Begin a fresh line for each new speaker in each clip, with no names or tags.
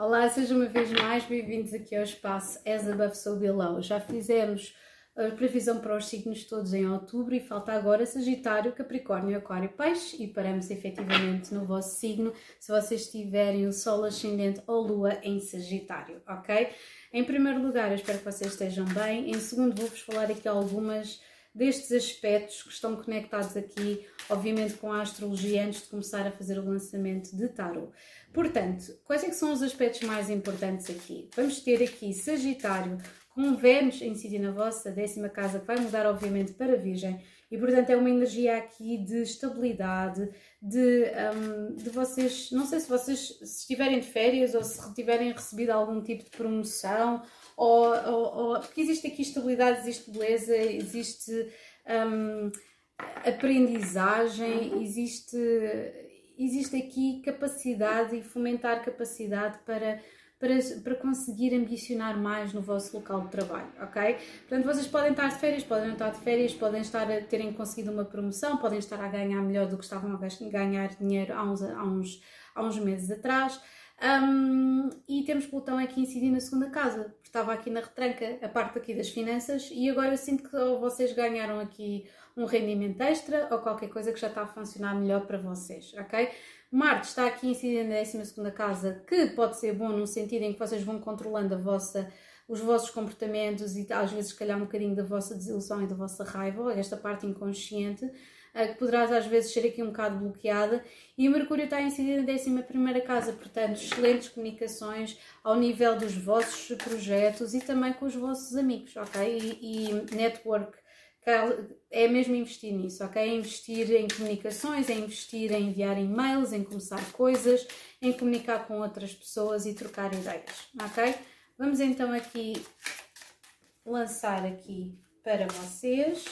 Olá, sejam uma vez mais bem-vindos aqui ao espaço As Above So Below. Já fizemos a previsão para os signos todos em outubro e falta agora Sagitário, Capricórnio, Aquário Peixe e paramos efetivamente no vosso signo se vocês tiverem o Sol ascendente ou Lua em Sagitário, ok? Em primeiro lugar, eu espero que vocês estejam bem. Em segundo, vou-vos falar aqui algumas destes aspectos que estão conectados aqui, obviamente com a astrologia, antes de começar a fazer o lançamento de tarot. Portanto, quais é são os aspectos mais importantes aqui? Vamos ter aqui Sagitário com Vênus em si na vossa décima casa, que vai mudar obviamente para Virgem, e portanto é uma energia aqui de estabilidade, de, um, de vocês, não sei se vocês se estiverem de férias ou se tiverem recebido algum tipo de promoção, ou, ou, ou porque existe aqui estabilidade, existe beleza, existe um, aprendizagem, existe existe aqui capacidade e fomentar capacidade para, para, para conseguir ambicionar mais no vosso local de trabalho, ok? Portanto, vocês podem estar de férias, podem não estar de férias, podem estar a terem conseguido uma promoção, podem estar a ganhar melhor do que estavam a ganhar dinheiro há uns, há uns, há uns meses atrás. Um, e temos Plutão aqui incidindo na segunda casa, estava aqui na retranca a parte aqui das finanças e agora eu sinto que vocês ganharam aqui um rendimento extra ou qualquer coisa que já está a funcionar melhor para vocês, ok? Marte está aqui incidindo na 12 casa, que pode ser bom no sentido em que vocês vão controlando a vossa, os vossos comportamentos e às vezes, se calhar, um bocadinho da vossa desilusão e da vossa raiva, esta parte inconsciente, eh, que poderás às vezes ser aqui um bocado bloqueada. E Mercúrio está incidindo na 11 casa, portanto, excelentes comunicações ao nível dos vossos projetos e também com os vossos amigos, ok? E, e network é mesmo investir nisso, ok? É investir em comunicações, é investir em enviar e-mails, em começar coisas, em comunicar com outras pessoas e trocar ideias, ok? Vamos então aqui lançar aqui para vocês,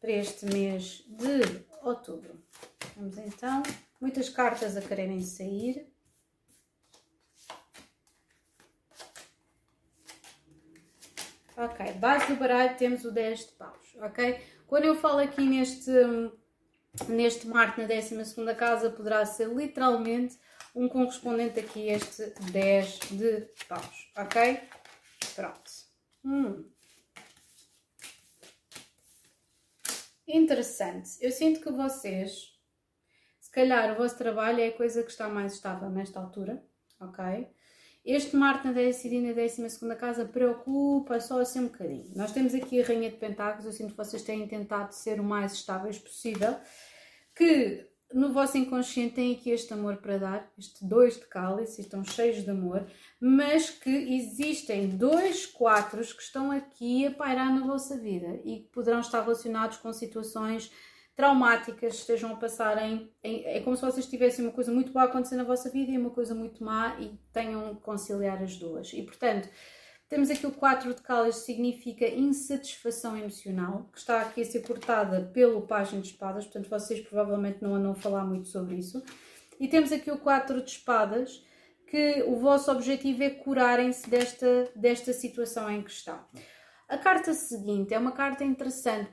para este mês de outubro. Vamos então, muitas cartas a quererem sair. Ok, base do baralho temos o 10 de paus ok? Quando eu falo aqui neste, neste Marte na 12 casa, poderá ser literalmente um correspondente aqui este 10 de paus, ok? Pronto. Hum. Interessante. Eu sinto que vocês, se calhar o vosso trabalho é a coisa que está mais estável nesta altura, ok? Este Marte na décima, décima segunda casa preocupa só assim um bocadinho. Nós temos aqui a Rainha de Pentáculos, eu sinto que vocês têm tentado ser o mais estáveis possível, que no vosso inconsciente tem aqui este amor para dar, este dois de cálice, estão cheios de amor, mas que existem dois quatros que estão aqui a pairar na vossa vida e que poderão estar relacionados com situações traumáticas estejam a passar em, É como se vocês tivessem uma coisa muito boa a acontecer na vossa vida e uma coisa muito má e tenham que conciliar as duas. E portanto, temos aqui o 4 de cálice, significa insatisfação emocional, que está aqui a ser cortada pelo Página de Espadas, portanto vocês provavelmente não andam a falar muito sobre isso. E temos aqui o 4 de Espadas, que o vosso objetivo é curarem-se desta, desta situação em que estão. A carta seguinte é uma carta interessante,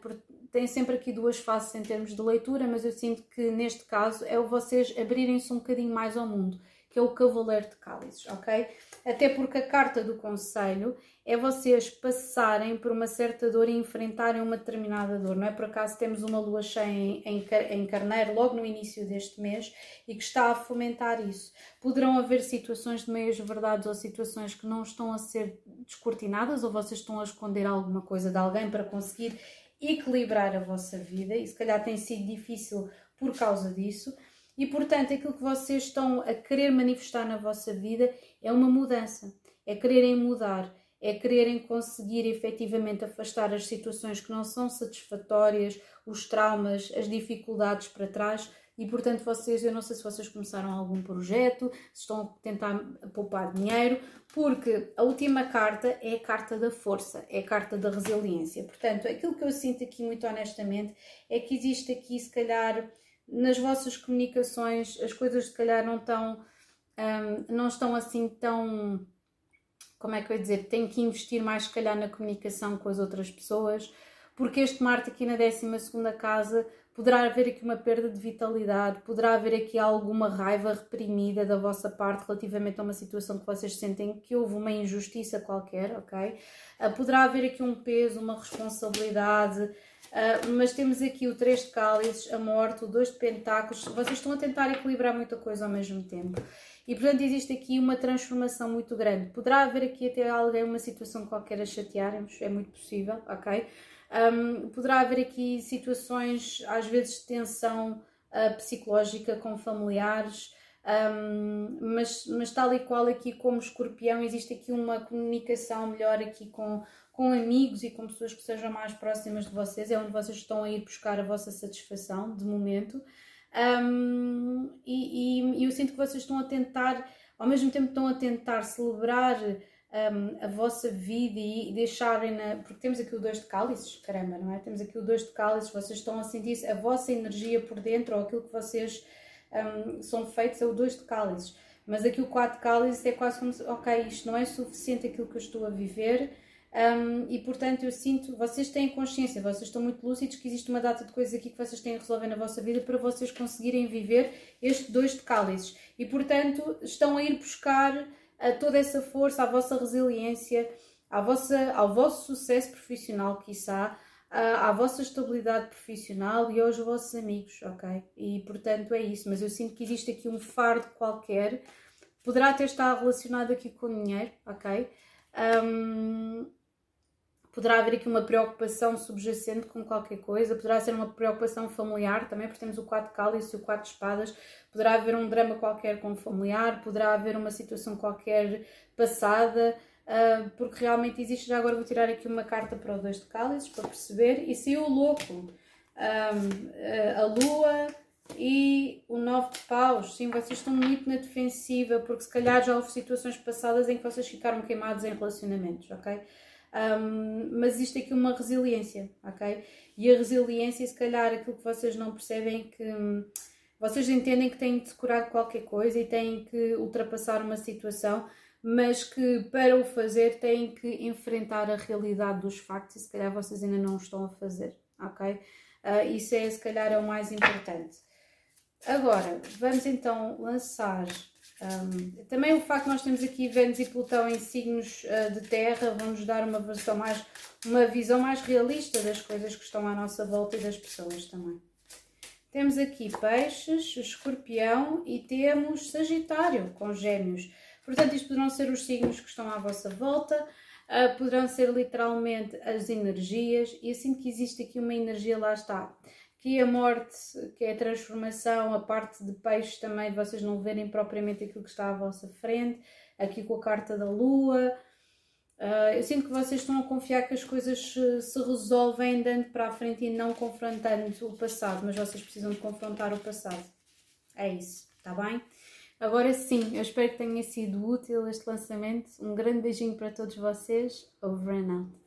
tem sempre aqui duas faces em termos de leitura, mas eu sinto que neste caso é o vocês abrirem-se um bocadinho mais ao mundo, que é o Cavaleiro de Cálices, ok? Até porque a carta do conselho é vocês passarem por uma certa dor e enfrentarem uma determinada dor. Não é por acaso temos uma lua cheia em, em, em carneiro logo no início deste mês e que está a fomentar isso. Poderão haver situações de meias verdades ou situações que não estão a ser descortinadas ou vocês estão a esconder alguma coisa de alguém para conseguir equilibrar a vossa vida e se calhar tem sido difícil por causa disso. E portanto, aquilo que vocês estão a querer manifestar na vossa vida é uma mudança, é quererem mudar, é quererem conseguir efetivamente afastar as situações que não são satisfatórias, os traumas, as dificuldades para trás e portanto vocês, eu não sei se vocês começaram algum projeto, se estão a tentar poupar dinheiro, porque a última carta é a carta da força, é a carta da resiliência. Portanto, aquilo que eu sinto aqui muito honestamente é que existe aqui, se calhar, nas vossas comunicações, as coisas se calhar não estão, um, não estão assim tão, como é que eu ia dizer, tem que investir mais se calhar na comunicação com as outras pessoas, porque este Marte aqui na 12 casa poderá haver aqui uma perda de vitalidade, poderá haver aqui alguma raiva reprimida da vossa parte relativamente a uma situação que vocês sentem que houve uma injustiça qualquer, ok? Uh, poderá haver aqui um peso, uma responsabilidade, uh, mas temos aqui o 3 de cálices, a morte, o 2 de pentáculos, vocês estão a tentar equilibrar muita coisa ao mesmo tempo. E portanto existe aqui uma transformação muito grande. Poderá haver aqui até alguém, uma situação qualquer a chatearem-vos, é muito possível, ok? Um, poderá haver aqui situações, às vezes, de tensão uh, psicológica com familiares, um, mas, mas tal e qual aqui como escorpião, existe aqui uma comunicação melhor aqui com, com amigos e com pessoas que sejam mais próximas de vocês, é onde vocês estão a ir buscar a vossa satisfação de momento. Um, e, e, eu sinto que vocês estão a tentar, ao mesmo tempo estão a tentar celebrar um, a vossa vida e deixarem na. Porque temos aqui o dois de cálices, caramba, não é? Temos aqui o dois de cálices, vocês estão a sentir a vossa energia por dentro ou aquilo que vocês um, são feitos é o dois de cálices. Mas aqui o quatro de cálices é quase como ok, isto não é suficiente aquilo que eu estou a viver. Um, e portanto eu sinto, vocês têm consciência, vocês estão muito lúcidos que existe uma data de coisas aqui que vocês têm a resolver na vossa vida para vocês conseguirem viver este dois de cálices e portanto estão a ir buscar a toda essa força, à vossa resiliência, à vossa, ao vosso sucesso profissional, quiçá, à, à vossa estabilidade profissional e aos vossos amigos, ok? E portanto é isso, mas eu sinto que existe aqui um fardo qualquer, poderá até estar relacionado aqui com o dinheiro, ok? Um, poderá haver aqui uma preocupação subjacente com qualquer coisa, poderá ser uma preocupação familiar também, porque temos o 4 de cálice e o 4 de espadas, poderá haver um drama qualquer com o familiar, poderá haver uma situação qualquer passada, uh, porque realmente existe, já agora vou tirar aqui uma carta para o 2 de cálices para perceber, e se o louco, um, uh, a lua e o 9 de paus, sim, vocês estão muito na defensiva, porque se calhar já houve situações passadas em que vocês ficaram queimados em relacionamentos, ok? Um, mas existe aqui uma resiliência, ok? E a resiliência, se calhar, aquilo que vocês não percebem é que hum, vocês entendem que têm de curar qualquer coisa e têm que ultrapassar uma situação, mas que para o fazer têm que enfrentar a realidade dos factos e se calhar vocês ainda não o estão a fazer, ok? Uh, isso é, se calhar, é o mais importante. Agora, vamos então lançar um, também o facto de nós temos aqui Vênus e Plutão em signos uh, de terra vamos dar uma versão mais, uma visão mais realista das coisas que estão à nossa volta e das pessoas também. Temos aqui peixes, escorpião e temos sagitário com gêmeos. Portanto, isto poderão ser os signos que estão à vossa volta, uh, poderão ser literalmente as energias e assim que existe aqui uma energia, lá está que a morte, que é a transformação, a parte de peixe também, de vocês não verem propriamente aquilo que está à vossa frente, aqui com a carta da lua. Uh, eu sinto que vocês estão a confiar que as coisas se, se resolvem andando para a frente e não confrontando o passado, mas vocês precisam de confrontar o passado. É isso, tá bem? Agora sim, eu espero que tenha sido útil este lançamento. Um grande beijinho para todos vocês. Over and out.